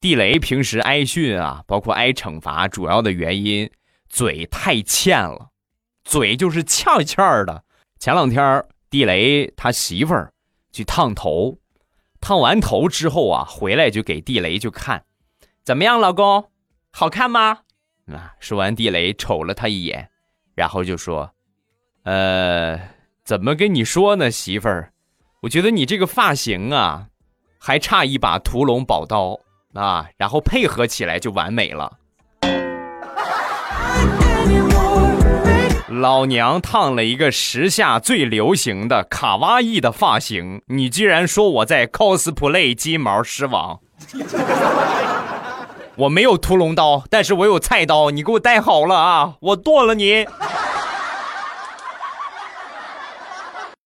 地雷平时挨训啊，包括挨惩罚，主要的原因嘴太欠了，嘴就是欠欠的。前两天地雷他媳妇儿去烫头，烫完头之后啊，回来就给地雷就看，怎么样，老公，好看吗？啊，说完地雷瞅了他一眼，然后就说：“呃，怎么跟你说呢，媳妇儿？我觉得你这个发型啊，还差一把屠龙宝刀啊，然后配合起来就完美了。”老娘烫了一个时下最流行的卡哇伊的发型，你居然说我在 cosplay 金毛狮王？我没有屠龙刀，但是我有菜刀，你给我带好了啊！我剁了你。